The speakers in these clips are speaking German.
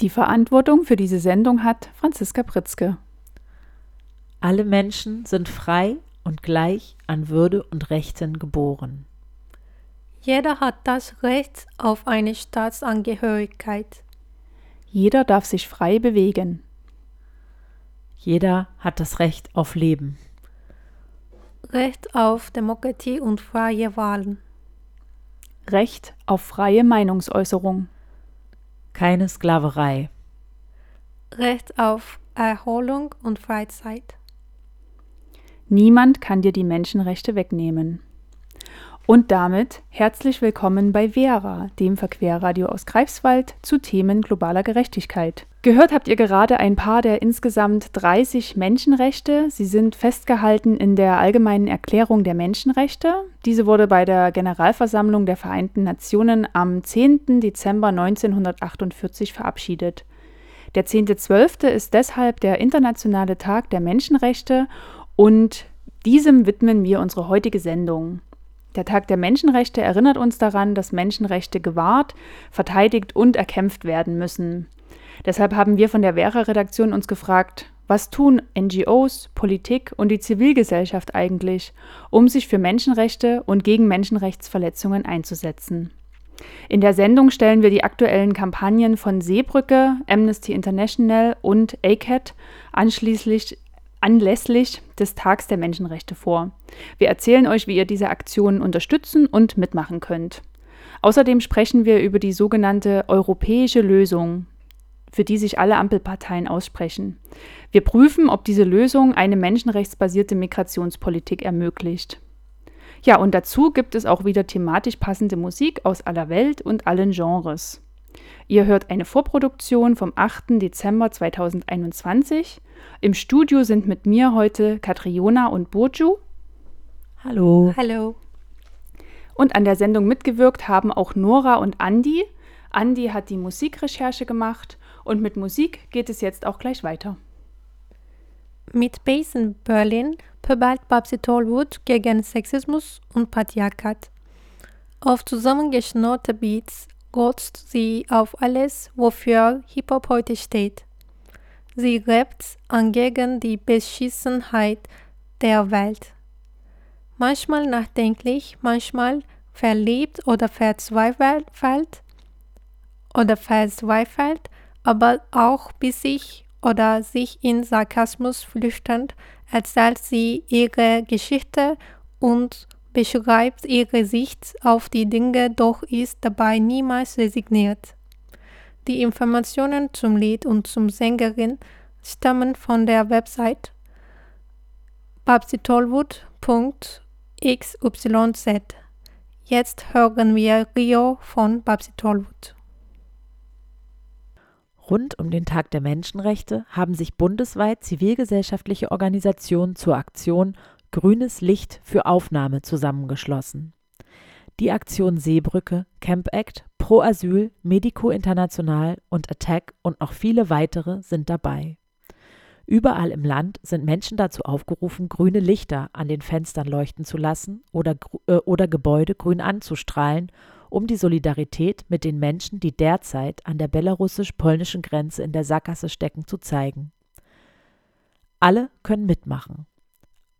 Die Verantwortung für diese Sendung hat Franziska Pritzke. Alle Menschen sind frei und gleich an Würde und Rechten geboren. Jeder hat das Recht auf eine Staatsangehörigkeit. Jeder darf sich frei bewegen. Jeder hat das Recht auf Leben. Recht auf Demokratie und freie Wahlen. Recht auf freie Meinungsäußerung. Keine Sklaverei. Recht auf Erholung und Freizeit. Niemand kann dir die Menschenrechte wegnehmen. Und damit herzlich willkommen bei Vera, dem Verquerradio aus Greifswald zu Themen globaler Gerechtigkeit. Gehört habt ihr gerade ein paar der insgesamt 30 Menschenrechte. Sie sind festgehalten in der Allgemeinen Erklärung der Menschenrechte. Diese wurde bei der Generalversammlung der Vereinten Nationen am 10. Dezember 1948 verabschiedet. Der 10.12. ist deshalb der Internationale Tag der Menschenrechte und diesem widmen wir unsere heutige Sendung. Der Tag der Menschenrechte erinnert uns daran, dass Menschenrechte gewahrt, verteidigt und erkämpft werden müssen. Deshalb haben wir von der Vera-Redaktion uns gefragt, was tun NGOs, Politik und die Zivilgesellschaft eigentlich, um sich für Menschenrechte und gegen Menschenrechtsverletzungen einzusetzen? In der Sendung stellen wir die aktuellen Kampagnen von Seebrücke, Amnesty International und ACAT anschließend anlässlich des Tags der Menschenrechte vor. Wir erzählen euch, wie ihr diese Aktionen unterstützen und mitmachen könnt. Außerdem sprechen wir über die sogenannte europäische Lösung, für die sich alle Ampelparteien aussprechen. Wir prüfen, ob diese Lösung eine menschenrechtsbasierte Migrationspolitik ermöglicht. Ja, und dazu gibt es auch wieder thematisch passende Musik aus aller Welt und allen Genres. Ihr hört eine Vorproduktion vom 8. Dezember 2021 im Studio sind mit mir heute Katriona und Burju. Hallo. Hallo. Und an der Sendung mitgewirkt haben auch Nora und Andi. Andi hat die Musikrecherche gemacht und mit Musik geht es jetzt auch gleich weiter. Mit Base in Berlin pöbelt Babsi Tollwood gegen Sexismus und Patriarchat. Auf zusammengeschnurrte Beats rotzt sie auf alles, wofür Hip-Hop heute steht. Sie rappt angegen die Beschissenheit der Welt. Manchmal nachdenklich, manchmal verliebt oder verzweifelt oder verzweifelt, aber auch bissig oder sich in Sarkasmus flüchtend erzählt sie ihre Geschichte und beschreibt ihre Sicht auf die Dinge, doch ist dabei niemals resigniert. Die Informationen zum Lied und zum Sängerin stammen von der Website babsitollwood.xyz. Jetzt hören wir Rio von Babsi Tollwood. Rund um den Tag der Menschenrechte haben sich bundesweit zivilgesellschaftliche Organisationen zur Aktion Grünes Licht für Aufnahme zusammengeschlossen. Die Aktion Seebrücke, Camp Act, Pro Asyl, Medico International und Attack und noch viele weitere sind dabei. Überall im Land sind Menschen dazu aufgerufen, grüne Lichter an den Fenstern leuchten zu lassen oder, äh, oder Gebäude grün anzustrahlen, um die Solidarität mit den Menschen, die derzeit an der belarussisch-polnischen Grenze in der Sackgasse stecken, zu zeigen. Alle können mitmachen.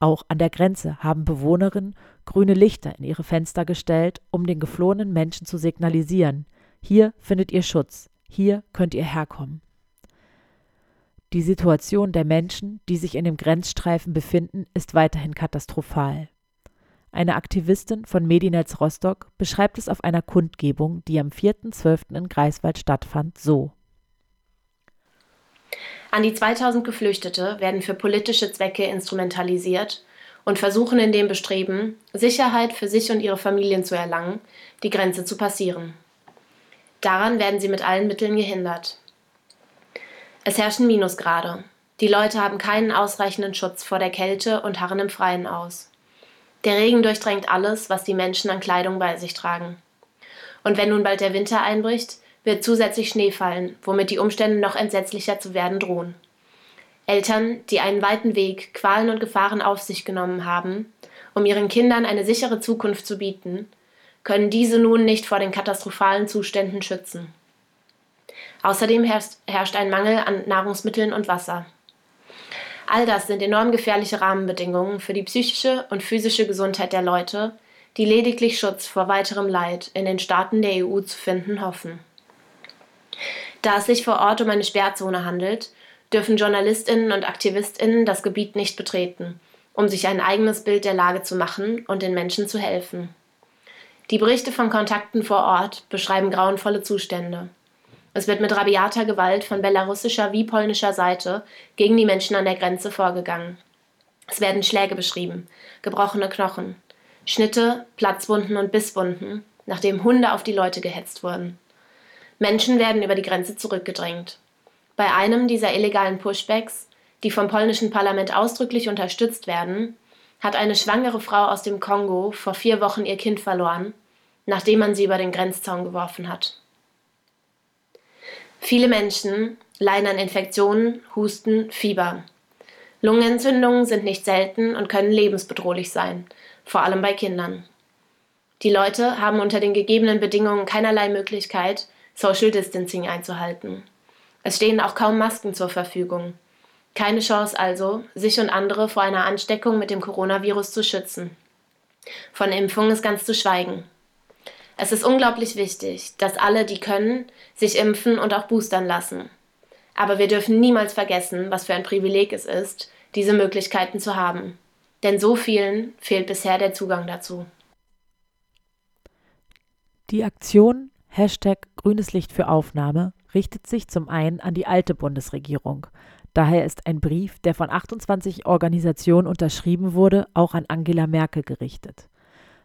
Auch an der Grenze haben Bewohnerinnen grüne Lichter in ihre Fenster gestellt, um den geflohenen Menschen zu signalisieren, hier findet ihr Schutz, hier könnt ihr herkommen. Die Situation der Menschen, die sich in dem Grenzstreifen befinden, ist weiterhin katastrophal. Eine Aktivistin von Medinetz Rostock beschreibt es auf einer Kundgebung, die am 4.12. in Greifswald stattfand, so. An die 2000 Geflüchtete werden für politische Zwecke instrumentalisiert und versuchen in dem Bestreben, Sicherheit für sich und ihre Familien zu erlangen, die Grenze zu passieren. Daran werden sie mit allen Mitteln gehindert. Es herrschen Minusgrade. Die Leute haben keinen ausreichenden Schutz vor der Kälte und harren im Freien aus. Der Regen durchdrängt alles, was die Menschen an Kleidung bei sich tragen. Und wenn nun bald der Winter einbricht, wird zusätzlich Schnee fallen, womit die Umstände noch entsetzlicher zu werden drohen. Eltern, die einen weiten Weg, Qualen und Gefahren auf sich genommen haben, um ihren Kindern eine sichere Zukunft zu bieten, können diese nun nicht vor den katastrophalen Zuständen schützen. Außerdem herrscht ein Mangel an Nahrungsmitteln und Wasser. All das sind enorm gefährliche Rahmenbedingungen für die psychische und physische Gesundheit der Leute, die lediglich Schutz vor weiterem Leid in den Staaten der EU zu finden hoffen. Da es sich vor Ort um eine Sperrzone handelt, dürfen Journalistinnen und Aktivistinnen das Gebiet nicht betreten, um sich ein eigenes Bild der Lage zu machen und den Menschen zu helfen. Die Berichte von Kontakten vor Ort beschreiben grauenvolle Zustände. Es wird mit rabiater Gewalt von belarussischer wie polnischer Seite gegen die Menschen an der Grenze vorgegangen. Es werden Schläge beschrieben, gebrochene Knochen, Schnitte, Platzwunden und Bisswunden, nachdem Hunde auf die Leute gehetzt wurden. Menschen werden über die Grenze zurückgedrängt. Bei einem dieser illegalen Pushbacks, die vom polnischen Parlament ausdrücklich unterstützt werden, hat eine schwangere Frau aus dem Kongo vor vier Wochen ihr Kind verloren, nachdem man sie über den Grenzzaun geworfen hat. Viele Menschen leiden an Infektionen, Husten, Fieber. Lungenentzündungen sind nicht selten und können lebensbedrohlich sein, vor allem bei Kindern. Die Leute haben unter den gegebenen Bedingungen keinerlei Möglichkeit, Social Distancing einzuhalten. Es stehen auch kaum Masken zur Verfügung. Keine Chance also, sich und andere vor einer Ansteckung mit dem Coronavirus zu schützen. Von Impfungen ist ganz zu schweigen. Es ist unglaublich wichtig, dass alle, die können, sich impfen und auch boostern lassen. Aber wir dürfen niemals vergessen, was für ein Privileg es ist, diese Möglichkeiten zu haben. Denn so vielen fehlt bisher der Zugang dazu. Die Aktion Hashtag grünes Licht für Aufnahme richtet sich zum einen an die alte Bundesregierung. Daher ist ein Brief, der von 28 Organisationen unterschrieben wurde, auch an Angela Merkel gerichtet.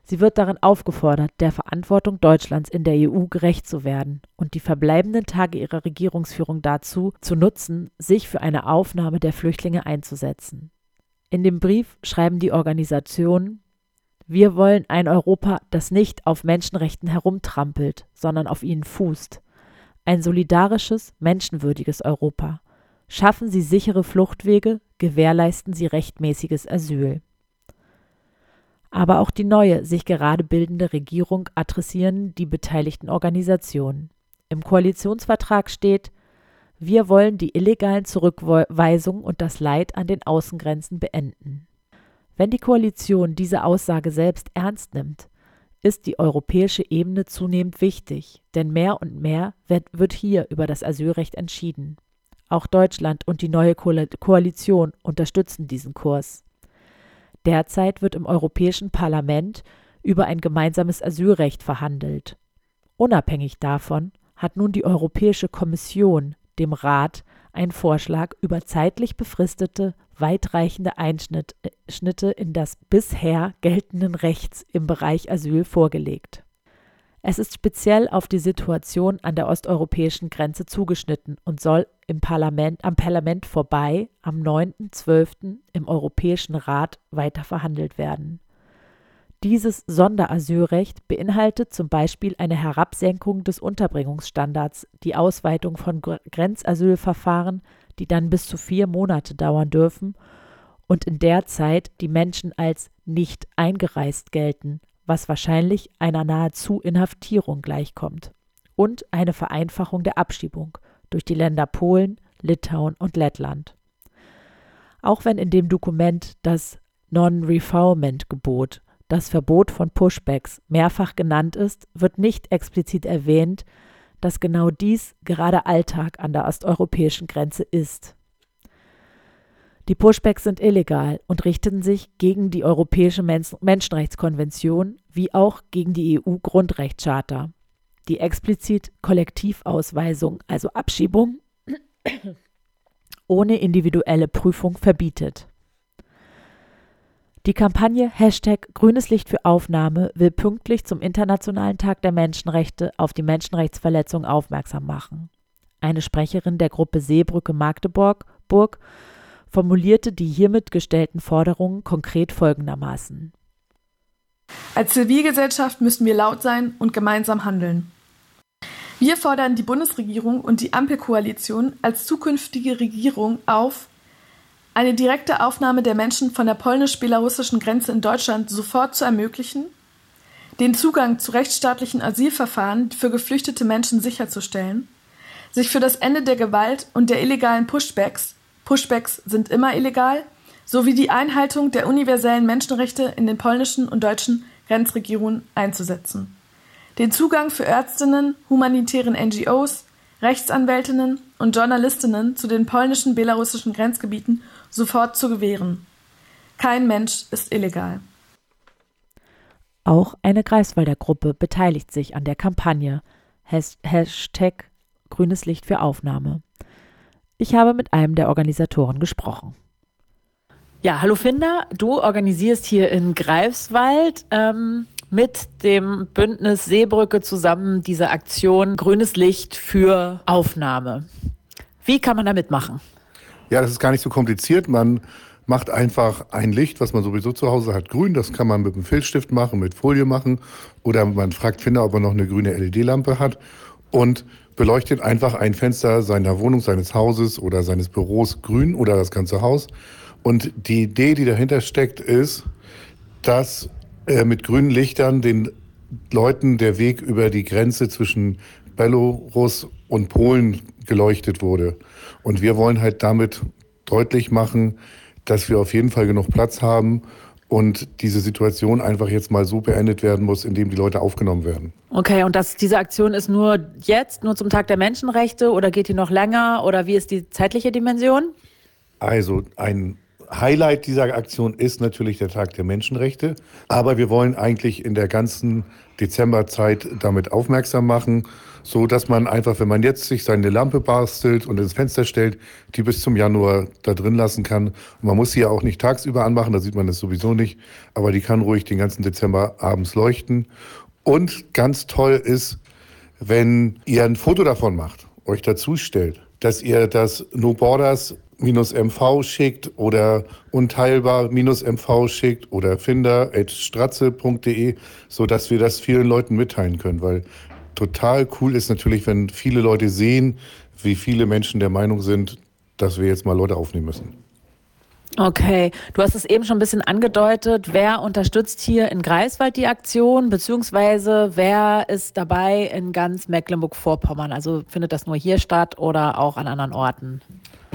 Sie wird darin aufgefordert, der Verantwortung Deutschlands in der EU gerecht zu werden und die verbleibenden Tage ihrer Regierungsführung dazu zu nutzen, sich für eine Aufnahme der Flüchtlinge einzusetzen. In dem Brief schreiben die Organisationen, wir wollen ein Europa, das nicht auf Menschenrechten herumtrampelt, sondern auf ihnen fußt. Ein solidarisches, menschenwürdiges Europa. Schaffen Sie sichere Fluchtwege, gewährleisten Sie rechtmäßiges Asyl. Aber auch die neue, sich gerade bildende Regierung adressieren die beteiligten Organisationen. Im Koalitionsvertrag steht, wir wollen die illegalen Zurückweisungen und das Leid an den Außengrenzen beenden. Wenn die Koalition diese Aussage selbst ernst nimmt, ist die europäische Ebene zunehmend wichtig, denn mehr und mehr wird, wird hier über das Asylrecht entschieden. Auch Deutschland und die neue Koalition unterstützen diesen Kurs. Derzeit wird im Europäischen Parlament über ein gemeinsames Asylrecht verhandelt. Unabhängig davon hat nun die Europäische Kommission dem Rat einen Vorschlag über zeitlich befristete weitreichende Einschnitte in das bisher geltenden Rechts im Bereich Asyl vorgelegt. Es ist speziell auf die Situation an der osteuropäischen Grenze zugeschnitten und soll im Parlament, am Parlament vorbei am 9.12. im Europäischen Rat weiter verhandelt werden. Dieses Sonderasylrecht beinhaltet zum Beispiel eine Herabsenkung des Unterbringungsstandards, die Ausweitung von Grenzasylverfahren die dann bis zu vier Monate dauern dürfen und in der Zeit die Menschen als nicht eingereist gelten, was wahrscheinlich einer nahezu Inhaftierung gleichkommt, und eine Vereinfachung der Abschiebung durch die Länder Polen, Litauen und Lettland. Auch wenn in dem Dokument das Non-Refoulement-Gebot, das Verbot von Pushbacks, mehrfach genannt ist, wird nicht explizit erwähnt, dass genau dies gerade Alltag an der osteuropäischen Grenze ist. Die Pushbacks sind illegal und richten sich gegen die Europäische Menschenrechtskonvention wie auch gegen die EU-Grundrechtscharta, die explizit Kollektivausweisung, also Abschiebung, ohne individuelle Prüfung verbietet. Die Kampagne Hashtag Grünes Licht für Aufnahme will pünktlich zum Internationalen Tag der Menschenrechte auf die Menschenrechtsverletzung aufmerksam machen. Eine Sprecherin der Gruppe Seebrücke Magdeburg Burg, formulierte die hiermit gestellten Forderungen konkret folgendermaßen. Als Zivilgesellschaft müssen wir laut sein und gemeinsam handeln. Wir fordern die Bundesregierung und die Ampelkoalition als zukünftige Regierung auf, eine direkte Aufnahme der Menschen von der polnisch-belarussischen Grenze in Deutschland sofort zu ermöglichen, den Zugang zu rechtsstaatlichen Asylverfahren für geflüchtete Menschen sicherzustellen, sich für das Ende der Gewalt und der illegalen Pushbacks Pushbacks sind immer illegal sowie die Einhaltung der universellen Menschenrechte in den polnischen und deutschen Grenzregionen einzusetzen. Den Zugang für Ärztinnen, humanitären NGOs, Rechtsanwältinnen und Journalistinnen zu den polnischen belarussischen Grenzgebieten sofort zu gewähren. Kein Mensch ist illegal. Auch eine Greifswalder Gruppe beteiligt sich an der Kampagne Hashtag grünes Licht für Aufnahme. Ich habe mit einem der Organisatoren gesprochen. Ja, hallo Finder, du organisierst hier in Greifswald ähm, mit dem Bündnis Seebrücke zusammen diese Aktion Grünes Licht für Aufnahme. Wie kann man da mitmachen? Ja, das ist gar nicht so kompliziert. Man macht einfach ein Licht, was man sowieso zu Hause hat, grün. Das kann man mit einem Filzstift machen, mit Folie machen. Oder man fragt Finder, ob er noch eine grüne LED-Lampe hat. Und beleuchtet einfach ein Fenster seiner Wohnung, seines Hauses oder seines Büros grün oder das ganze Haus. Und die Idee, die dahinter steckt, ist, dass äh, mit grünen Lichtern den Leuten der Weg über die Grenze zwischen Belarus und Polen geleuchtet wurde. Und wir wollen halt damit deutlich machen, dass wir auf jeden Fall genug Platz haben und diese Situation einfach jetzt mal so beendet werden muss, indem die Leute aufgenommen werden. Okay, und das, diese Aktion ist nur jetzt, nur zum Tag der Menschenrechte oder geht die noch länger oder wie ist die zeitliche Dimension? Also ein Highlight dieser Aktion ist natürlich der Tag der Menschenrechte, aber wir wollen eigentlich in der ganzen Dezemberzeit damit aufmerksam machen so dass man einfach, wenn man jetzt sich seine Lampe bastelt und ins Fenster stellt, die bis zum Januar da drin lassen kann. Und man muss sie ja auch nicht tagsüber anmachen, da sieht man das sowieso nicht, aber die kann ruhig den ganzen Dezember abends leuchten. Und ganz toll ist, wenn ihr ein Foto davon macht, euch dazu stellt, dass ihr das No Borders MV schickt oder unteilbar-mv schickt oder finder.stratze.de, so dass wir das vielen Leuten mitteilen können, weil total cool ist natürlich, wenn viele Leute sehen, wie viele Menschen der Meinung sind, dass wir jetzt mal Leute aufnehmen müssen. Okay, du hast es eben schon ein bisschen angedeutet. Wer unterstützt hier in Greifswald die Aktion, beziehungsweise wer ist dabei in ganz Mecklenburg-Vorpommern? Also findet das nur hier statt oder auch an anderen Orten?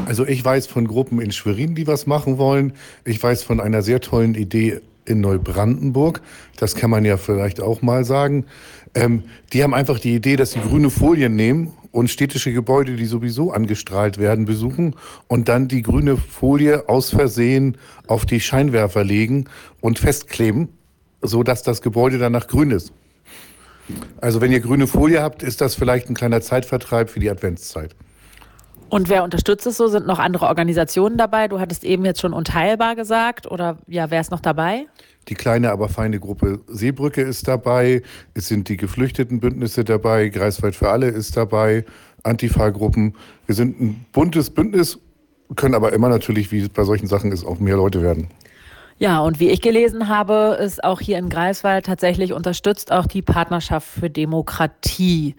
Also ich weiß von Gruppen in Schwerin, die was machen wollen. Ich weiß von einer sehr tollen Idee in Neubrandenburg. Das kann man ja vielleicht auch mal sagen. Ähm, die haben einfach die Idee, dass sie grüne Folien nehmen und städtische Gebäude, die sowieso angestrahlt werden, besuchen und dann die grüne Folie aus Versehen auf die Scheinwerfer legen und festkleben, so dass das Gebäude danach grün ist. Also wenn ihr grüne Folie habt, ist das vielleicht ein kleiner Zeitvertreib für die Adventszeit. Und wer unterstützt es so? Sind noch andere Organisationen dabei? Du hattest eben jetzt schon unteilbar gesagt oder ja, wer ist noch dabei? Die kleine, aber feine Gruppe Seebrücke ist dabei. Es sind die Geflüchtetenbündnisse dabei. Greifswald für alle ist dabei. Antifa-Gruppen. Wir sind ein buntes Bündnis, können aber immer natürlich, wie es bei solchen Sachen ist, auch mehr Leute werden. Ja, und wie ich gelesen habe, ist auch hier in Greifswald tatsächlich unterstützt auch die Partnerschaft für Demokratie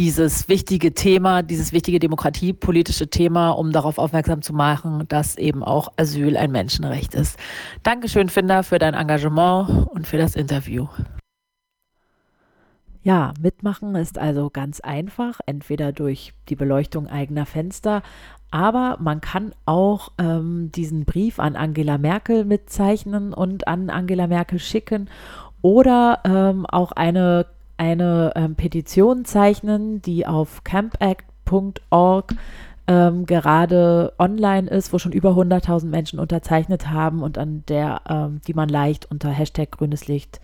dieses wichtige Thema, dieses wichtige demokratiepolitische Thema, um darauf aufmerksam zu machen, dass eben auch Asyl ein Menschenrecht ist. Dankeschön, Finder, für dein Engagement und für das Interview. Ja, mitmachen ist also ganz einfach, entweder durch die Beleuchtung eigener Fenster, aber man kann auch ähm, diesen Brief an Angela Merkel mitzeichnen und an Angela Merkel schicken oder ähm, auch eine eine ähm, Petition zeichnen, die auf campact.org ähm, gerade online ist, wo schon über 100.000 Menschen unterzeichnet haben und an der, ähm, die man leicht unter Hashtag grünes Licht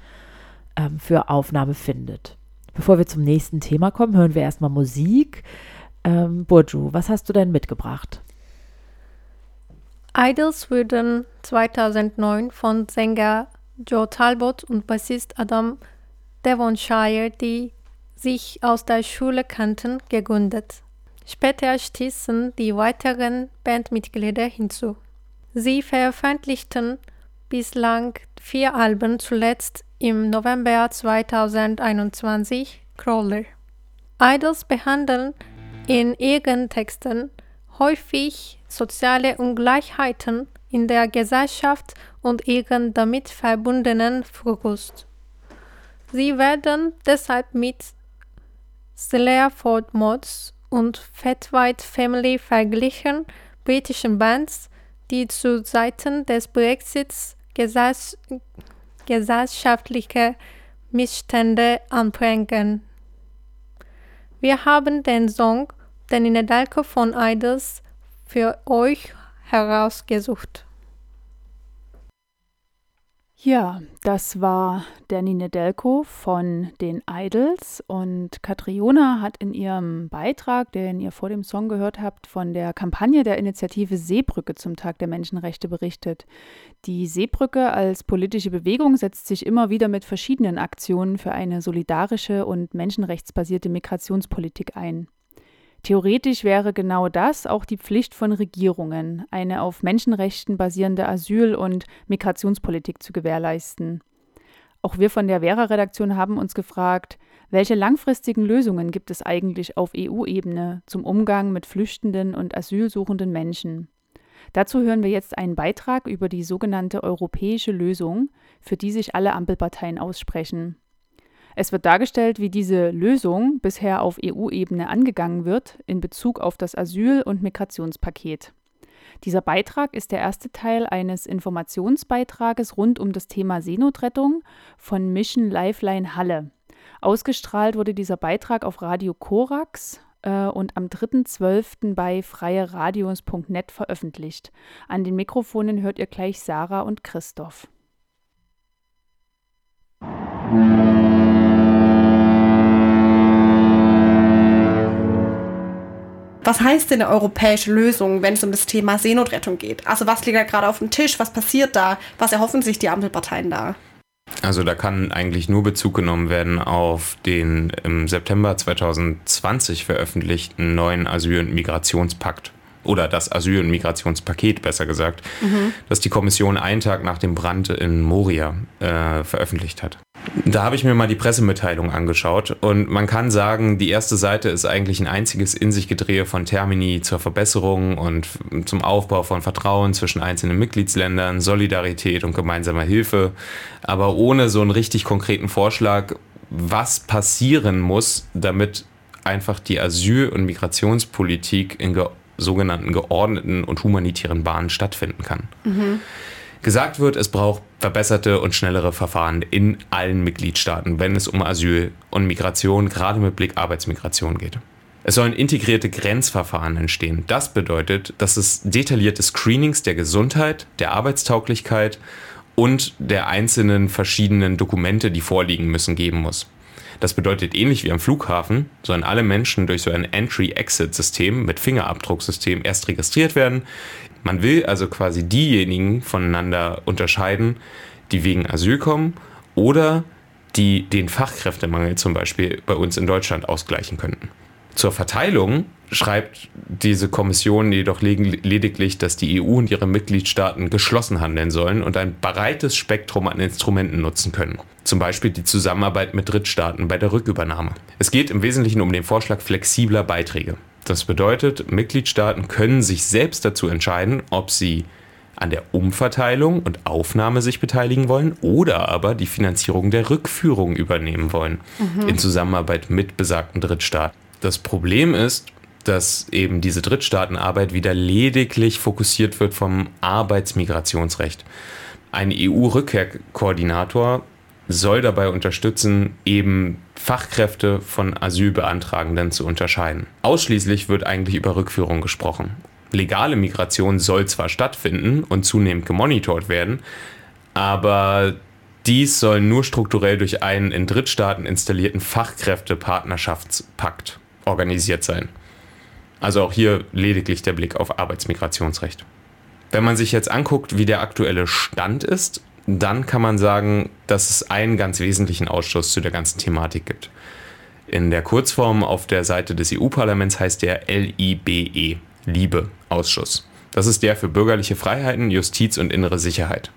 ähm, für Aufnahme findet. Bevor wir zum nächsten Thema kommen, hören wir erstmal Musik. Ähm, Burju, was hast du denn mitgebracht? Idols wurden 2009 von Sänger Joe Talbot und Bassist Adam Devonshire, die sich aus der Schule kannten, gegründet. Später stießen die weiteren Bandmitglieder hinzu. Sie veröffentlichten bislang vier Alben, zuletzt im November 2021 Crawler. Idols behandeln in ihren Texten häufig soziale Ungleichheiten in der Gesellschaft und ihren damit verbundenen Frust. Sie werden deshalb mit Slayer Mods und Fat White Family verglichen britischen Bands, die zu Zeiten des Brexits gesells gesellschaftliche Missstände anprangern. Wir haben den Song Den Nedelko von Idols für euch herausgesucht. Ja, das war Danny Nedelko von den Idols und Katriona hat in ihrem Beitrag, den ihr vor dem Song gehört habt, von der Kampagne der Initiative Seebrücke zum Tag der Menschenrechte berichtet. Die Seebrücke als politische Bewegung setzt sich immer wieder mit verschiedenen Aktionen für eine solidarische und menschenrechtsbasierte Migrationspolitik ein. Theoretisch wäre genau das auch die Pflicht von Regierungen, eine auf Menschenrechten basierende Asyl- und Migrationspolitik zu gewährleisten. Auch wir von der Vera-Redaktion haben uns gefragt, welche langfristigen Lösungen gibt es eigentlich auf EU-Ebene zum Umgang mit flüchtenden und asylsuchenden Menschen? Dazu hören wir jetzt einen Beitrag über die sogenannte europäische Lösung, für die sich alle Ampelparteien aussprechen. Es wird dargestellt, wie diese Lösung bisher auf EU-Ebene angegangen wird in Bezug auf das Asyl- und Migrationspaket. Dieser Beitrag ist der erste Teil eines Informationsbeitrages rund um das Thema Seenotrettung von Mission Lifeline Halle. Ausgestrahlt wurde dieser Beitrag auf Radio Korax äh, und am 3.12. bei freieradios.net veröffentlicht. An den Mikrofonen hört ihr gleich Sarah und Christoph. Was heißt denn eine europäische Lösung, wenn es um das Thema Seenotrettung geht? Also was liegt da gerade auf dem Tisch? Was passiert da? Was erhoffen sich die Ampelparteien da? Also da kann eigentlich nur Bezug genommen werden auf den im September 2020 veröffentlichten neuen Asyl- und Migrationspakt oder das Asyl- und Migrationspaket besser gesagt, mhm. das die Kommission einen Tag nach dem Brand in Moria äh, veröffentlicht hat. Da habe ich mir mal die Pressemitteilung angeschaut und man kann sagen, die erste Seite ist eigentlich ein einziges in sich Gedrehe von Termini zur Verbesserung und zum Aufbau von Vertrauen zwischen einzelnen Mitgliedsländern, Solidarität und gemeinsamer Hilfe, aber ohne so einen richtig konkreten Vorschlag, was passieren muss, damit einfach die Asyl- und Migrationspolitik in sogenannten geordneten und humanitären Bahnen stattfinden kann. Mhm. Gesagt wird, es braucht verbesserte und schnellere Verfahren in allen Mitgliedstaaten, wenn es um Asyl und Migration, gerade mit Blick Arbeitsmigration geht. Es sollen integrierte Grenzverfahren entstehen. Das bedeutet, dass es detaillierte Screenings der Gesundheit, der Arbeitstauglichkeit und der einzelnen verschiedenen Dokumente, die vorliegen müssen, geben muss. Das bedeutet, ähnlich wie am Flughafen, sollen alle Menschen durch so ein Entry-Exit-System mit Fingerabdrucksystem erst registriert werden. Man will also quasi diejenigen voneinander unterscheiden, die wegen Asyl kommen oder die den Fachkräftemangel zum Beispiel bei uns in Deutschland ausgleichen könnten. Zur Verteilung schreibt diese Kommission jedoch lediglich, dass die EU und ihre Mitgliedstaaten geschlossen handeln sollen und ein breites Spektrum an Instrumenten nutzen können. Zum Beispiel die Zusammenarbeit mit Drittstaaten bei der Rückübernahme. Es geht im Wesentlichen um den Vorschlag flexibler Beiträge. Das bedeutet, Mitgliedstaaten können sich selbst dazu entscheiden, ob sie an der Umverteilung und Aufnahme sich beteiligen wollen oder aber die Finanzierung der Rückführung übernehmen wollen mhm. in Zusammenarbeit mit besagten Drittstaaten. Das Problem ist, dass eben diese Drittstaatenarbeit wieder lediglich fokussiert wird vom Arbeitsmigrationsrecht. Ein EU-Rückkehrkoordinator soll dabei unterstützen, eben Fachkräfte von Asylbeantragenden zu unterscheiden. Ausschließlich wird eigentlich über Rückführung gesprochen. Legale Migration soll zwar stattfinden und zunehmend gemonitort werden, aber dies soll nur strukturell durch einen in Drittstaaten installierten Fachkräftepartnerschaftspakt organisiert sein. Also auch hier lediglich der Blick auf Arbeitsmigrationsrecht. Wenn man sich jetzt anguckt, wie der aktuelle Stand ist, dann kann man sagen, dass es einen ganz wesentlichen Ausschuss zu der ganzen Thematik gibt. In der Kurzform auf der Seite des EU-Parlaments heißt der LIBE, Liebe Ausschuss. Das ist der für bürgerliche Freiheiten, Justiz und innere Sicherheit.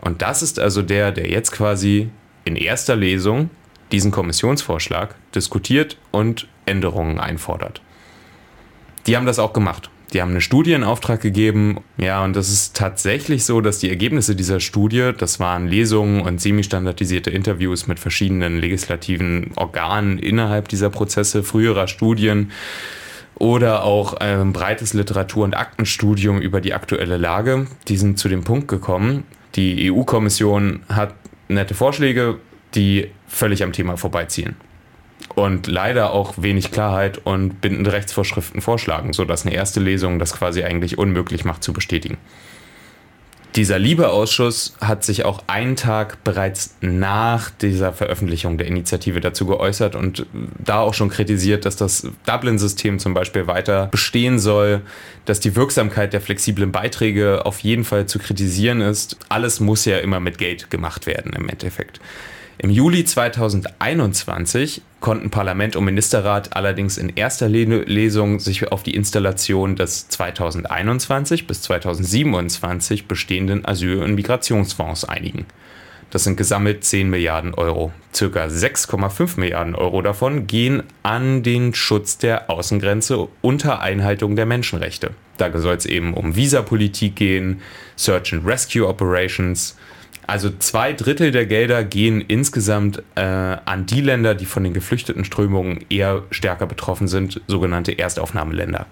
Und das ist also der, der jetzt quasi in erster Lesung diesen Kommissionsvorschlag diskutiert und Änderungen einfordert. Die haben das auch gemacht. Die haben eine Studie in Auftrag gegeben. Ja, und das ist tatsächlich so, dass die Ergebnisse dieser Studie, das waren Lesungen und semi-standardisierte Interviews mit verschiedenen legislativen Organen innerhalb dieser Prozesse, früherer Studien oder auch ein breites Literatur- und Aktenstudium über die aktuelle Lage, die sind zu dem Punkt gekommen. Die EU-Kommission hat nette Vorschläge, die völlig am Thema vorbeiziehen und leider auch wenig Klarheit und bindende Rechtsvorschriften vorschlagen, sodass eine erste Lesung das quasi eigentlich unmöglich macht zu bestätigen. Dieser Liebeausschuss hat sich auch einen Tag bereits nach dieser Veröffentlichung der Initiative dazu geäußert und da auch schon kritisiert, dass das Dublin-System zum Beispiel weiter bestehen soll, dass die Wirksamkeit der flexiblen Beiträge auf jeden Fall zu kritisieren ist. Alles muss ja immer mit Geld gemacht werden im Endeffekt. Im Juli 2021 konnten Parlament und Ministerrat allerdings in erster Lesung sich auf die Installation des 2021 bis 2027 bestehenden Asyl- und Migrationsfonds einigen. Das sind gesammelt 10 Milliarden Euro. Circa 6,5 Milliarden Euro davon gehen an den Schutz der Außengrenze unter Einhaltung der Menschenrechte. Da soll es eben um Visapolitik gehen, Search and Rescue Operations, also zwei Drittel der Gelder gehen insgesamt äh, an die Länder, die von den geflüchteten Strömungen eher stärker betroffen sind, sogenannte Erstaufnahmeländer.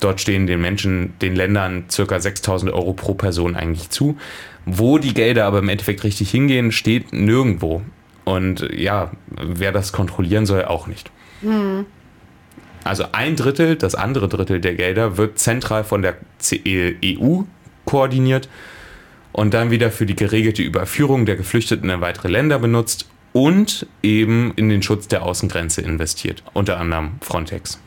Dort stehen den Menschen, den Ländern ca. 6000 Euro pro Person eigentlich zu. Wo die Gelder aber im Endeffekt richtig hingehen, steht nirgendwo. Und ja, wer das kontrollieren soll, auch nicht. Mhm. Also ein Drittel, das andere Drittel der Gelder wird zentral von der EU e koordiniert und dann wieder für die geregelte Überführung der Geflüchteten in weitere Länder benutzt und eben in den Schutz der Außengrenze investiert, unter anderem Frontex.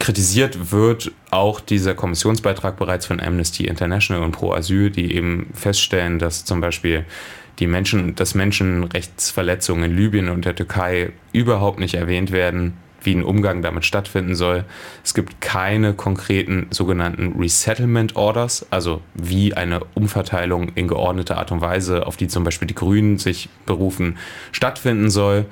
Kritisiert wird auch dieser Kommissionsbeitrag bereits von Amnesty International und Pro Asyl, die eben feststellen, dass zum Beispiel die Menschen, dass Menschenrechtsverletzungen in Libyen und der Türkei überhaupt nicht erwähnt werden, wie ein Umgang damit stattfinden soll. Es gibt keine konkreten sogenannten Resettlement Orders, also wie eine Umverteilung in geordneter Art und Weise, auf die zum Beispiel die Grünen sich berufen, stattfinden soll.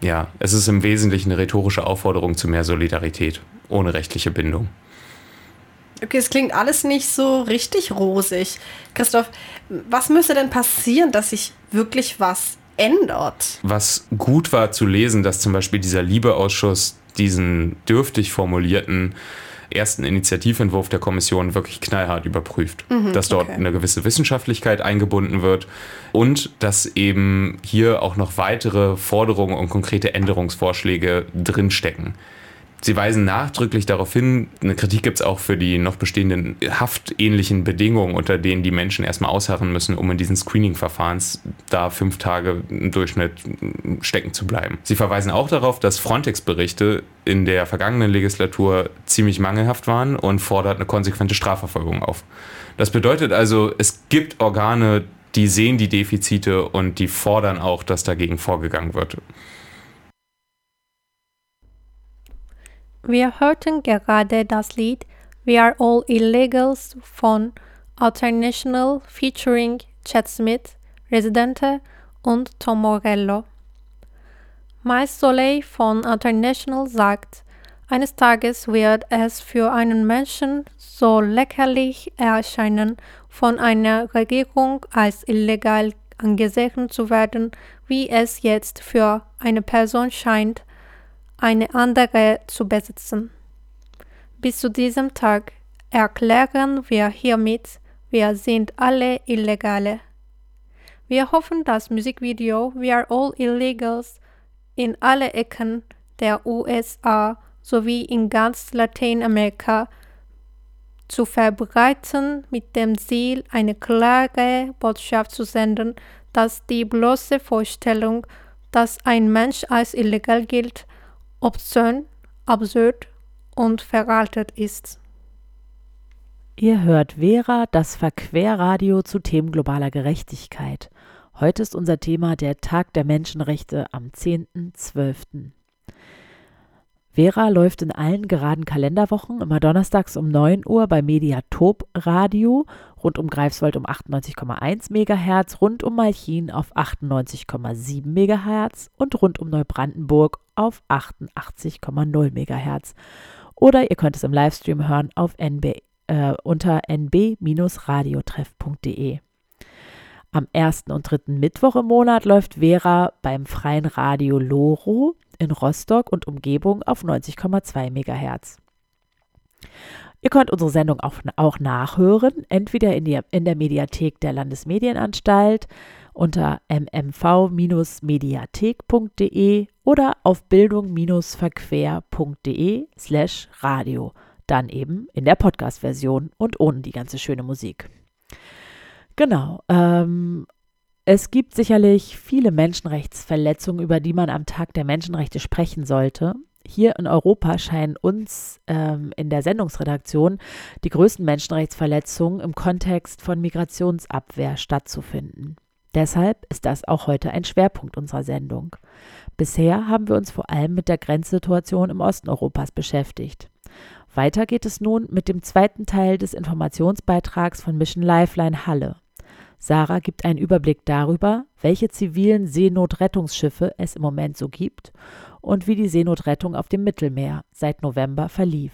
Ja, es ist im Wesentlichen eine rhetorische Aufforderung zu mehr Solidarität ohne rechtliche Bindung. Okay, es klingt alles nicht so richtig rosig. Christoph, was müsste denn passieren, dass sich wirklich was ändert. Was gut war zu lesen, dass zum Beispiel dieser Liebeausschuss diesen dürftig formulierten ersten Initiativentwurf der Kommission wirklich knallhart überprüft. Mhm, dass dort okay. eine gewisse Wissenschaftlichkeit eingebunden wird und dass eben hier auch noch weitere Forderungen und konkrete Änderungsvorschläge drinstecken. Sie weisen nachdrücklich darauf hin, eine Kritik gibt es auch für die noch bestehenden haftähnlichen Bedingungen, unter denen die Menschen erstmal ausharren müssen, um in diesen Screening-Verfahrens da fünf Tage im Durchschnitt stecken zu bleiben. Sie verweisen auch darauf, dass Frontex-Berichte in der vergangenen Legislatur ziemlich mangelhaft waren und fordert eine konsequente Strafverfolgung auf. Das bedeutet also, es gibt Organe, die sehen die Defizite und die fordern auch, dass dagegen vorgegangen wird. Wir hörten gerade das Lied We Are All Illegals von Alternational featuring Chad Smith, Residente und Tom Morello. Mais Soleil von Alternational sagt, eines Tages wird es für einen Menschen so lächerlich erscheinen, von einer Regierung als illegal angesehen zu werden, wie es jetzt für eine Person scheint, eine andere zu besitzen. Bis zu diesem Tag erklären wir hiermit, wir sind alle Illegale. Wir hoffen, das Musikvideo We Are All Illegals in alle Ecken der USA sowie in ganz Lateinamerika zu verbreiten mit dem Ziel, eine klare Botschaft zu senden, dass die bloße Vorstellung, dass ein Mensch als illegal gilt, obszön, absurd und veraltet ist. Ihr hört Vera, das Verquerradio zu Themen globaler Gerechtigkeit. Heute ist unser Thema der Tag der Menschenrechte am 10.12. Vera läuft in allen geraden Kalenderwochen immer donnerstags um 9 Uhr bei Mediatop Radio, rund um Greifswald um 98,1 MHz, rund um Malchin auf 98,7 MHz und rund um Neubrandenburg auf 88,0 MHz. oder ihr könnt es im Livestream hören auf NB, äh, unter nb-radiotreff.de. Am ersten und dritten Mittwoch im Monat läuft Vera beim freien Radio Loro in Rostock und Umgebung auf 90,2 MHz. Ihr könnt unsere Sendung auch, auch nachhören, entweder in, die, in der Mediathek der Landesmedienanstalt unter mmv-mediathek.de oder auf bildung-verquer.de slash radio. Dann eben in der Podcast-Version und ohne die ganze schöne Musik. Genau. Ähm, es gibt sicherlich viele Menschenrechtsverletzungen, über die man am Tag der Menschenrechte sprechen sollte. Hier in Europa scheinen uns ähm, in der Sendungsredaktion die größten Menschenrechtsverletzungen im Kontext von Migrationsabwehr stattzufinden. Deshalb ist das auch heute ein Schwerpunkt unserer Sendung. Bisher haben wir uns vor allem mit der Grenzsituation im Osten Europas beschäftigt. Weiter geht es nun mit dem zweiten Teil des Informationsbeitrags von Mission Lifeline Halle. Sarah gibt einen Überblick darüber, welche zivilen Seenotrettungsschiffe es im Moment so gibt und wie die Seenotrettung auf dem Mittelmeer seit November verlief.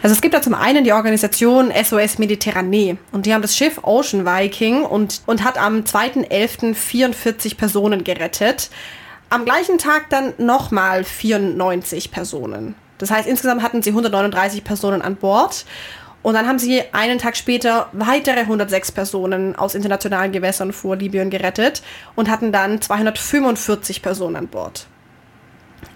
Also es gibt da zum einen die Organisation SOS Mediterranee und die haben das Schiff Ocean Viking und, und hat am 2.11. 44 Personen gerettet am gleichen Tag dann nochmal 94 Personen. Das heißt, insgesamt hatten sie 139 Personen an Bord. Und dann haben sie einen Tag später weitere 106 Personen aus internationalen Gewässern vor Libyen gerettet und hatten dann 245 Personen an Bord.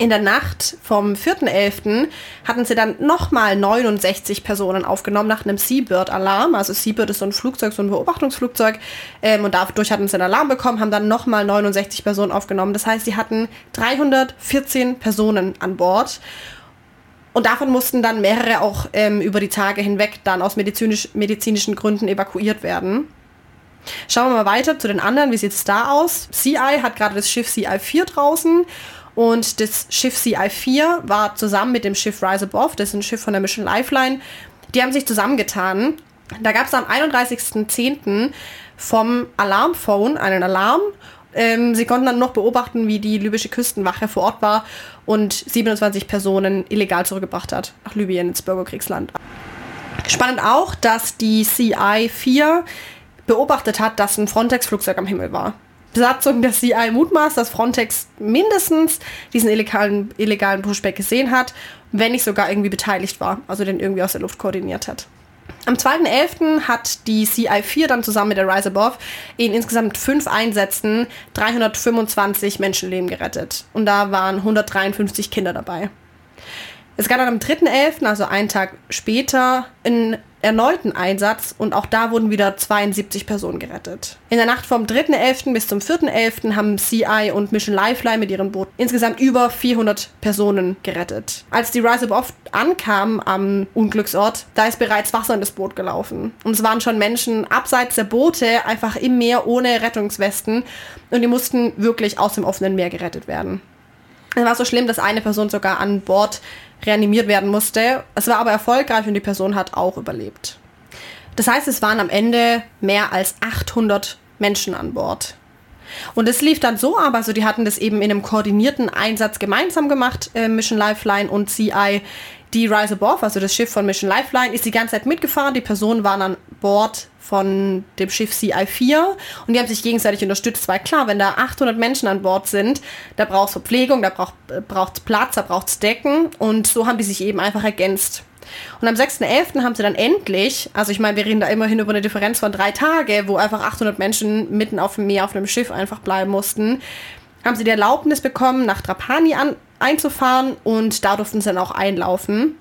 In der Nacht vom 4.11. hatten sie dann nochmal 69 Personen aufgenommen nach einem Seabird-Alarm. Also Seabird ist so ein Flugzeug, so ein Beobachtungsflugzeug. Ähm, und dadurch hatten sie einen Alarm bekommen, haben dann nochmal 69 Personen aufgenommen. Das heißt, sie hatten 314 Personen an Bord. Und davon mussten dann mehrere auch ähm, über die Tage hinweg dann aus medizinisch, medizinischen Gründen evakuiert werden. Schauen wir mal weiter zu den anderen. Wie sieht es da aus? CI hat gerade das Schiff CI4 draußen und das Schiff CI4 war zusammen mit dem Schiff Rise Above, das ist ein Schiff von der Mission Lifeline, die haben sich zusammengetan. Da gab es am 31.10. vom Alarmphone einen Alarm. Ähm, sie konnten dann noch beobachten, wie die libysche Küstenwache vor Ort war und 27 Personen illegal zurückgebracht hat nach Libyen ins Bürgerkriegsland. Spannend auch, dass die CI4 beobachtet hat, dass ein Frontex-Flugzeug am Himmel war. Besatzung der CI mutmaßt, dass Frontex mindestens diesen illegalen, illegalen Pushback gesehen hat, wenn nicht sogar irgendwie beteiligt war, also den irgendwie aus der Luft koordiniert hat. Am 2.11. hat die CI4 dann zusammen mit der Rise Above in insgesamt fünf Einsätzen 325 Menschenleben gerettet. Und da waren 153 Kinder dabei. Es gab dann am 3.11., also einen Tag später, einen erneuten Einsatz und auch da wurden wieder 72 Personen gerettet. In der Nacht vom 3.11. bis zum 4.11. haben CI und Mission Lifeline mit ihren Booten insgesamt über 400 Personen gerettet. Als die Rise Above ankam am Unglücksort, da ist bereits Wasser in das Boot gelaufen. Und es waren schon Menschen abseits der Boote, einfach im Meer ohne Rettungswesten und die mussten wirklich aus dem offenen Meer gerettet werden. Es war so schlimm, dass eine Person sogar an Bord reanimiert werden musste. Es war aber erfolgreich und die Person hat auch überlebt. Das heißt, es waren am Ende mehr als 800 Menschen an Bord. Und es lief dann so ab, also die hatten das eben in einem koordinierten Einsatz gemeinsam gemacht, äh, Mission Lifeline und CI. Die Rise Above, also das Schiff von Mission Lifeline, ist die ganze Zeit mitgefahren. Die Personen waren an Bord von dem Schiff CI4 und die haben sich gegenseitig unterstützt, weil klar, wenn da 800 Menschen an Bord sind, da braucht es Verpflegung, da braucht es äh, Platz, da braucht es Decken und so haben die sich eben einfach ergänzt. Und am 6.11. haben sie dann endlich, also ich meine, wir reden da immerhin über eine Differenz von drei Tagen, wo einfach 800 Menschen mitten auf dem Meer auf einem Schiff einfach bleiben mussten, haben sie die Erlaubnis bekommen, nach Trapani an, einzufahren und da durften sie dann auch einlaufen.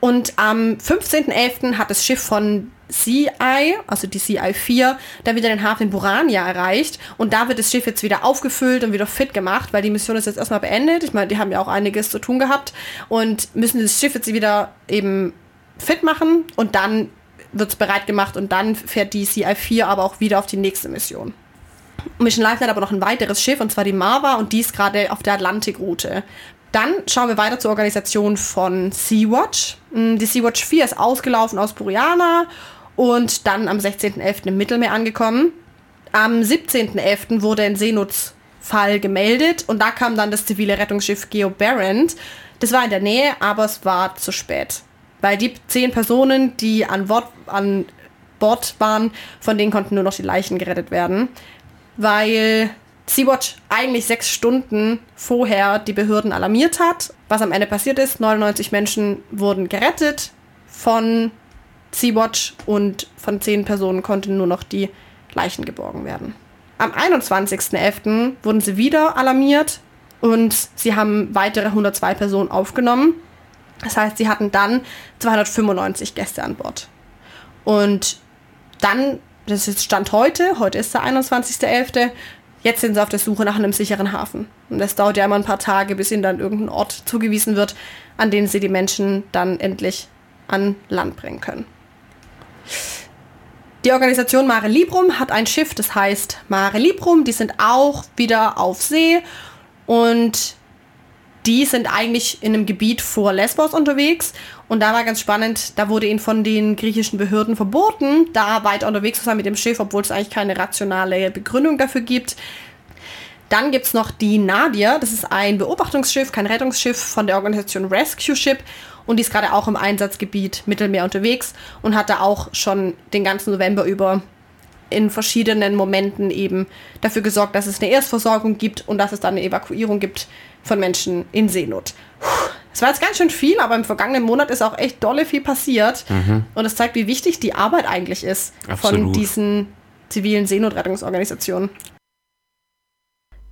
Und am 15.11. hat das Schiff von CI, also die CI4, dann wieder den Hafen Burania erreicht. Und da wird das Schiff jetzt wieder aufgefüllt und wieder fit gemacht, weil die Mission ist jetzt erstmal beendet. Ich meine, die haben ja auch einiges zu tun gehabt und müssen das Schiff jetzt wieder eben fit machen und dann wird es bereit gemacht und dann fährt die CI4 aber auch wieder auf die nächste Mission. Mission Life hat aber noch ein weiteres Schiff und zwar die Marva und die ist gerade auf der Atlantikroute. Dann schauen wir weiter zur Organisation von Sea-Watch. Mm, die Sea-Watch 4 ist ausgelaufen aus Buriana und dann am 16.11. im Mittelmeer angekommen. Am 17.11. wurde ein Seenotfall gemeldet und da kam dann das zivile Rettungsschiff Geo Barent. Das war in der Nähe, aber es war zu spät. Weil die zehn Personen, die an Bord, an Bord waren, von denen konnten nur noch die Leichen gerettet werden. Weil Sea-Watch eigentlich sechs Stunden vorher die Behörden alarmiert hat. Was am Ende passiert ist, 99 Menschen wurden gerettet von Sea-Watch und von zehn Personen konnten nur noch die Leichen geborgen werden. Am 21.11. wurden sie wieder alarmiert und sie haben weitere 102 Personen aufgenommen. Das heißt, sie hatten dann 295 Gäste an Bord. Und dann, das ist Stand heute, heute ist der 21.11., Jetzt sind sie auf der Suche nach einem sicheren Hafen. Und das dauert ja immer ein paar Tage, bis ihnen dann irgendein Ort zugewiesen wird, an den sie die Menschen dann endlich an Land bringen können. Die Organisation Mare Librum hat ein Schiff, das heißt Mare Librum. Die sind auch wieder auf See und die sind eigentlich in einem Gebiet vor Lesbos unterwegs. Und da war ganz spannend, da wurde ihnen von den griechischen Behörden verboten, da weiter unterwegs zu sein mit dem Schiff, obwohl es eigentlich keine rationale Begründung dafür gibt. Dann gibt es noch die Nadia, das ist ein Beobachtungsschiff, kein Rettungsschiff von der Organisation Rescue Ship. Und die ist gerade auch im Einsatzgebiet Mittelmeer unterwegs und hat da auch schon den ganzen November über in verschiedenen Momenten eben dafür gesorgt, dass es eine Erstversorgung gibt und dass es dann eine Evakuierung gibt von Menschen in Seenot. Es war jetzt ganz schön viel, aber im vergangenen Monat ist auch echt dolle viel passiert. Mhm. Und es zeigt, wie wichtig die Arbeit eigentlich ist Absolut. von diesen zivilen Seenotrettungsorganisationen.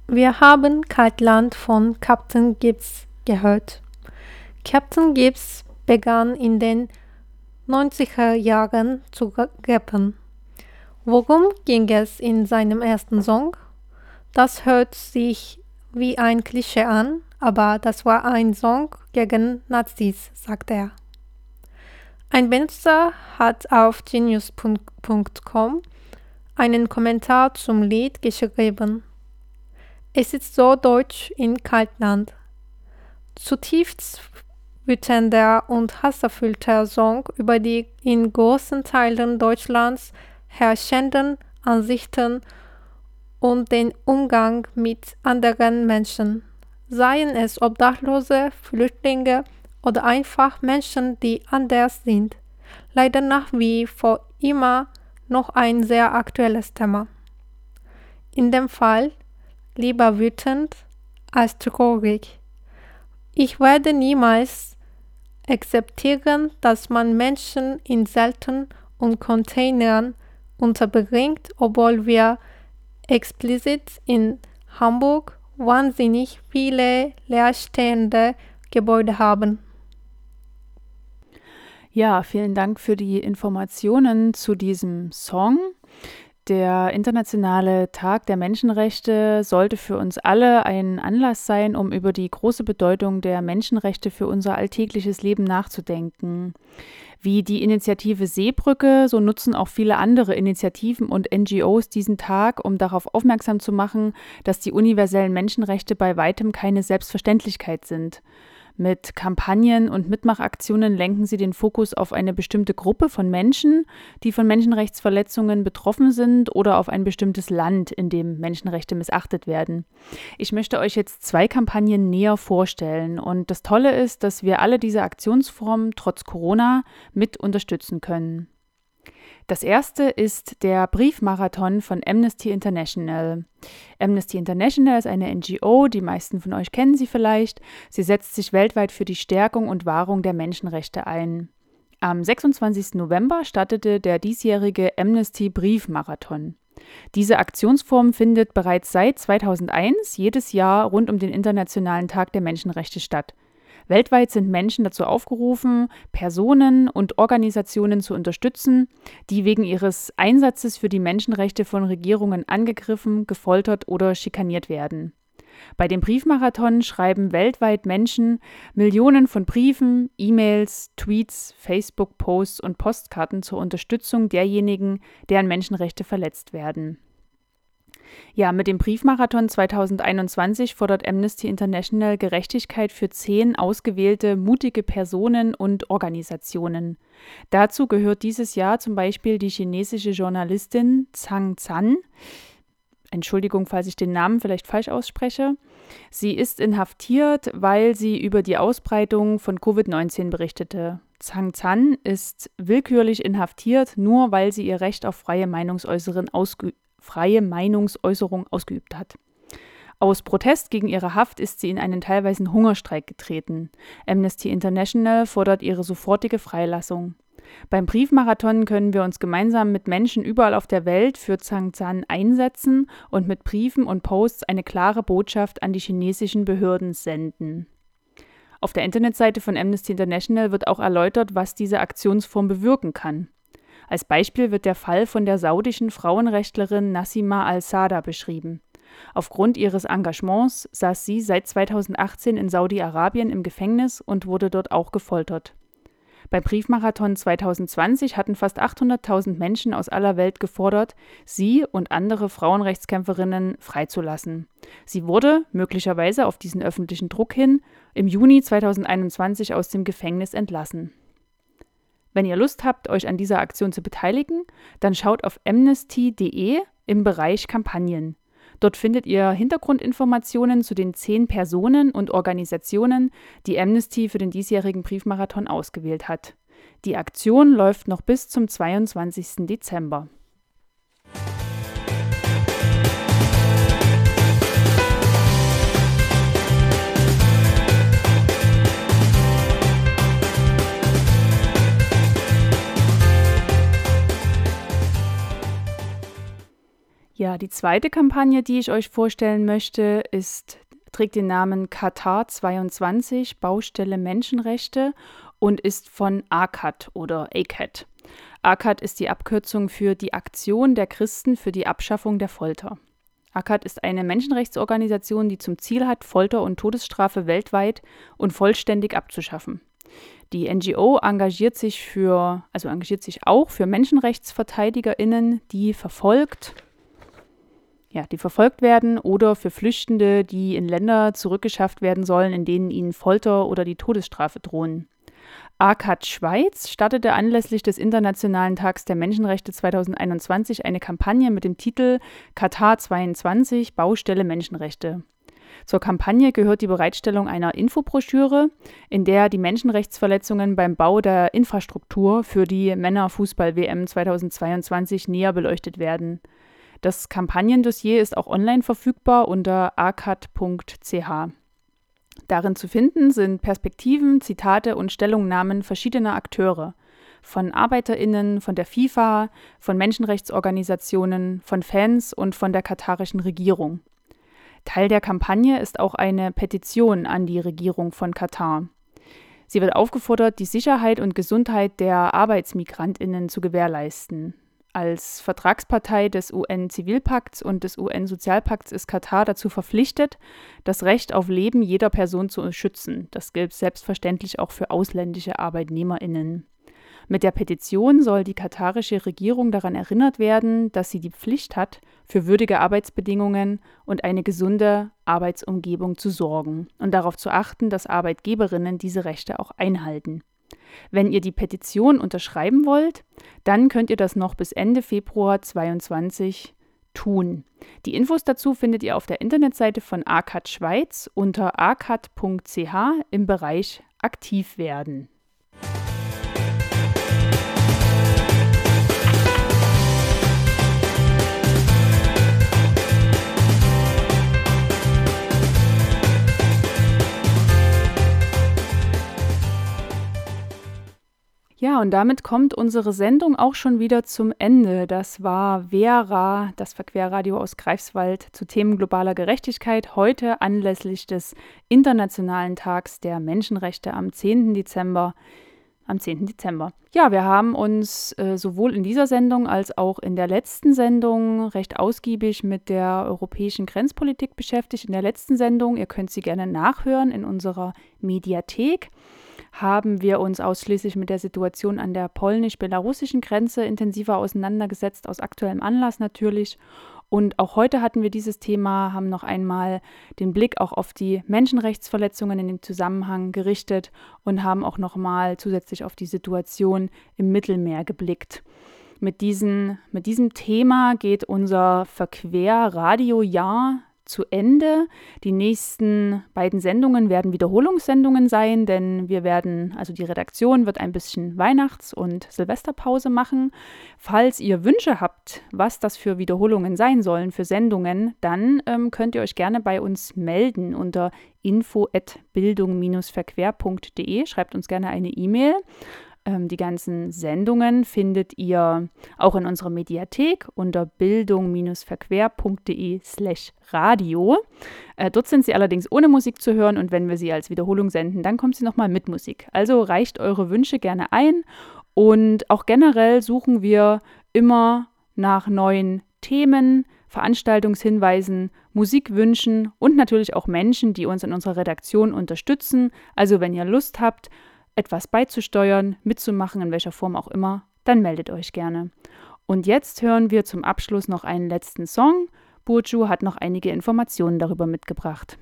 Wir haben Kaltland von Captain Gibbs gehört. Captain Gibbs begann in den 90er Jahren zu rappen. Worum ging es in seinem ersten Song? Das hört sich wie ein Klischee an, aber das war ein Song gegen Nazis, sagt er. Ein Benutzer hat auf genius.com einen Kommentar zum Lied geschrieben. Es ist so deutsch in Kaltland. Zutiefst wütender und hasserfüllter Song über die in großen Teilen Deutschlands herrschenden Ansichten und den Umgang mit anderen Menschen, seien es Obdachlose, Flüchtlinge oder einfach Menschen, die anders sind. Leider nach wie vor immer noch ein sehr aktuelles Thema. In dem Fall lieber wütend als traurig. Ich werde niemals akzeptieren, dass man Menschen in Zelten und Containern unterbringt, obwohl wir explizit in Hamburg wahnsinnig viele leerstehende Gebäude haben. Ja, vielen Dank für die Informationen zu diesem Song. Der Internationale Tag der Menschenrechte sollte für uns alle ein Anlass sein, um über die große Bedeutung der Menschenrechte für unser alltägliches Leben nachzudenken. Wie die Initiative Seebrücke, so nutzen auch viele andere Initiativen und NGOs diesen Tag, um darauf aufmerksam zu machen, dass die universellen Menschenrechte bei weitem keine Selbstverständlichkeit sind. Mit Kampagnen und Mitmachaktionen lenken sie den Fokus auf eine bestimmte Gruppe von Menschen, die von Menschenrechtsverletzungen betroffen sind oder auf ein bestimmtes Land, in dem Menschenrechte missachtet werden. Ich möchte euch jetzt zwei Kampagnen näher vorstellen und das Tolle ist, dass wir alle diese Aktionsformen trotz Corona mit unterstützen können. Das erste ist der Briefmarathon von Amnesty International. Amnesty International ist eine NGO, die meisten von euch kennen sie vielleicht. Sie setzt sich weltweit für die Stärkung und Wahrung der Menschenrechte ein. Am 26. November startete der diesjährige Amnesty Briefmarathon. Diese Aktionsform findet bereits seit 2001 jedes Jahr rund um den Internationalen Tag der Menschenrechte statt. Weltweit sind Menschen dazu aufgerufen, Personen und Organisationen zu unterstützen, die wegen ihres Einsatzes für die Menschenrechte von Regierungen angegriffen, gefoltert oder schikaniert werden. Bei dem Briefmarathon schreiben weltweit Menschen Millionen von Briefen, E-Mails, Tweets, Facebook-Posts und Postkarten zur Unterstützung derjenigen, deren Menschenrechte verletzt werden. Ja, mit dem Briefmarathon 2021 fordert Amnesty International Gerechtigkeit für zehn ausgewählte mutige Personen und Organisationen. Dazu gehört dieses Jahr zum Beispiel die chinesische Journalistin Zhang Zan. Entschuldigung, falls ich den Namen vielleicht falsch ausspreche. Sie ist inhaftiert, weil sie über die Ausbreitung von Covid-19 berichtete. Zhang Zan ist willkürlich inhaftiert, nur weil sie ihr Recht auf freie Meinungsäußerung ausgeübt freie Meinungsäußerung ausgeübt hat. Aus Protest gegen ihre Haft ist sie in einen teilweisen Hungerstreik getreten. Amnesty International fordert ihre sofortige Freilassung. Beim Briefmarathon können wir uns gemeinsam mit Menschen überall auf der Welt für Zhang Zhan einsetzen und mit Briefen und Posts eine klare Botschaft an die chinesischen Behörden senden. Auf der Internetseite von Amnesty International wird auch erläutert, was diese Aktionsform bewirken kann. Als Beispiel wird der Fall von der saudischen Frauenrechtlerin Nassima al-Sada beschrieben. Aufgrund ihres Engagements saß sie seit 2018 in Saudi-Arabien im Gefängnis und wurde dort auch gefoltert. Beim Briefmarathon 2020 hatten fast 800.000 Menschen aus aller Welt gefordert, sie und andere Frauenrechtskämpferinnen freizulassen. Sie wurde, möglicherweise auf diesen öffentlichen Druck hin, im Juni 2021 aus dem Gefängnis entlassen. Wenn ihr Lust habt, euch an dieser Aktion zu beteiligen, dann schaut auf amnesty.de im Bereich Kampagnen. Dort findet ihr Hintergrundinformationen zu den zehn Personen und Organisationen, die Amnesty für den diesjährigen Briefmarathon ausgewählt hat. Die Aktion läuft noch bis zum 22. Dezember. Ja, die zweite Kampagne, die ich euch vorstellen möchte, ist, trägt den Namen Katar 22, Baustelle Menschenrechte und ist von ACAT oder ACAT. ACAT ist die Abkürzung für die Aktion der Christen für die Abschaffung der Folter. ACAT ist eine Menschenrechtsorganisation, die zum Ziel hat, Folter und Todesstrafe weltweit und vollständig abzuschaffen. Die NGO engagiert sich für, also engagiert sich auch für MenschenrechtsverteidigerInnen, die verfolgt ja, die verfolgt werden oder für Flüchtende, die in Länder zurückgeschafft werden sollen, in denen ihnen Folter oder die Todesstrafe drohen. ACAT Schweiz startete anlässlich des Internationalen Tags der Menschenrechte 2021 eine Kampagne mit dem Titel Katar 22 Baustelle Menschenrechte. Zur Kampagne gehört die Bereitstellung einer Infobroschüre, in der die Menschenrechtsverletzungen beim Bau der Infrastruktur für die Männerfußball-WM 2022 näher beleuchtet werden. Das Kampagnendossier ist auch online verfügbar unter acat.ch. Darin zu finden sind Perspektiven, Zitate und Stellungnahmen verschiedener Akteure, von Arbeiterinnen, von der FIFA, von Menschenrechtsorganisationen, von Fans und von der katarischen Regierung. Teil der Kampagne ist auch eine Petition an die Regierung von Katar. Sie wird aufgefordert, die Sicherheit und Gesundheit der Arbeitsmigrantinnen zu gewährleisten. Als Vertragspartei des UN-Zivilpakts und des UN-Sozialpakts ist Katar dazu verpflichtet, das Recht auf Leben jeder Person zu schützen. Das gilt selbstverständlich auch für ausländische Arbeitnehmerinnen. Mit der Petition soll die katarische Regierung daran erinnert werden, dass sie die Pflicht hat, für würdige Arbeitsbedingungen und eine gesunde Arbeitsumgebung zu sorgen und darauf zu achten, dass Arbeitgeberinnen diese Rechte auch einhalten. Wenn ihr die Petition unterschreiben wollt, dann könnt ihr das noch bis Ende Februar 2022 tun. Die Infos dazu findet ihr auf der Internetseite von ACAT Schweiz unter acat.ch im Bereich Aktiv werden. Ja, und damit kommt unsere Sendung auch schon wieder zum Ende. Das war Vera, das Verquerradio aus Greifswald zu Themen globaler Gerechtigkeit, heute anlässlich des Internationalen Tags der Menschenrechte am 10. Dezember. Am 10. Dezember. Ja, wir haben uns äh, sowohl in dieser Sendung als auch in der letzten Sendung recht ausgiebig mit der europäischen Grenzpolitik beschäftigt. In der letzten Sendung, ihr könnt sie gerne nachhören in unserer Mediathek haben wir uns ausschließlich mit der Situation an der polnisch-belarussischen Grenze intensiver auseinandergesetzt, aus aktuellem Anlass natürlich. Und auch heute hatten wir dieses Thema, haben noch einmal den Blick auch auf die Menschenrechtsverletzungen in dem Zusammenhang gerichtet und haben auch noch mal zusätzlich auf die Situation im Mittelmeer geblickt. Mit, diesen, mit diesem Thema geht unser Verquer-Radio-Jahr zu Ende. Die nächsten beiden Sendungen werden Wiederholungssendungen sein, denn wir werden, also die Redaktion wird ein bisschen Weihnachts- und Silvesterpause machen. Falls ihr Wünsche habt, was das für Wiederholungen sein sollen, für Sendungen, dann ähm, könnt ihr euch gerne bei uns melden unter info@bildung-verquer.de. Schreibt uns gerne eine E-Mail. Ähm, die ganzen Sendungen findet ihr auch in unserer Mediathek unter bildung-verquer.de slash radio. Äh, dort sind sie allerdings ohne Musik zu hören und wenn wir sie als Wiederholung senden, dann kommt sie nochmal mit Musik. Also reicht eure Wünsche gerne ein und auch generell suchen wir immer nach neuen Themen, Veranstaltungshinweisen, Musikwünschen und natürlich auch Menschen, die uns in unserer Redaktion unterstützen. Also wenn ihr Lust habt, etwas beizusteuern, mitzumachen, in welcher Form auch immer, dann meldet euch gerne. Und jetzt hören wir zum Abschluss noch einen letzten Song. Burju hat noch einige Informationen darüber mitgebracht.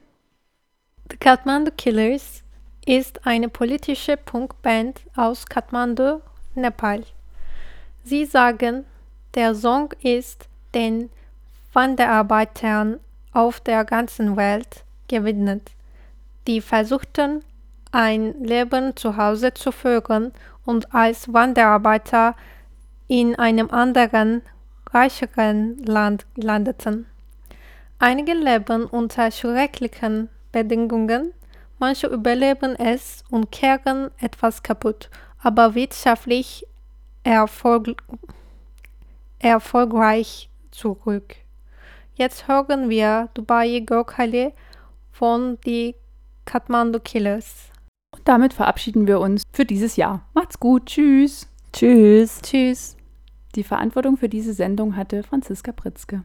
The Kathmandu Killers ist eine politische Punkband aus Kathmandu, Nepal. Sie sagen, der Song ist den Wanderarbeitern auf der ganzen Welt gewidmet, die versuchten, ein Leben zu Hause zu führen und als Wanderarbeiter in einem anderen, reicheren Land landeten. Einige leben unter schrecklichen Bedingungen, manche überleben es und kehren etwas kaputt, aber wirtschaftlich erfolg erfolgreich zurück. Jetzt hören wir Dubai Gokhale von die Kathmandu Killers. Damit verabschieden wir uns für dieses Jahr. Macht's gut. Tschüss. Tschüss. Tschüss. Die Verantwortung für diese Sendung hatte Franziska Pritzke.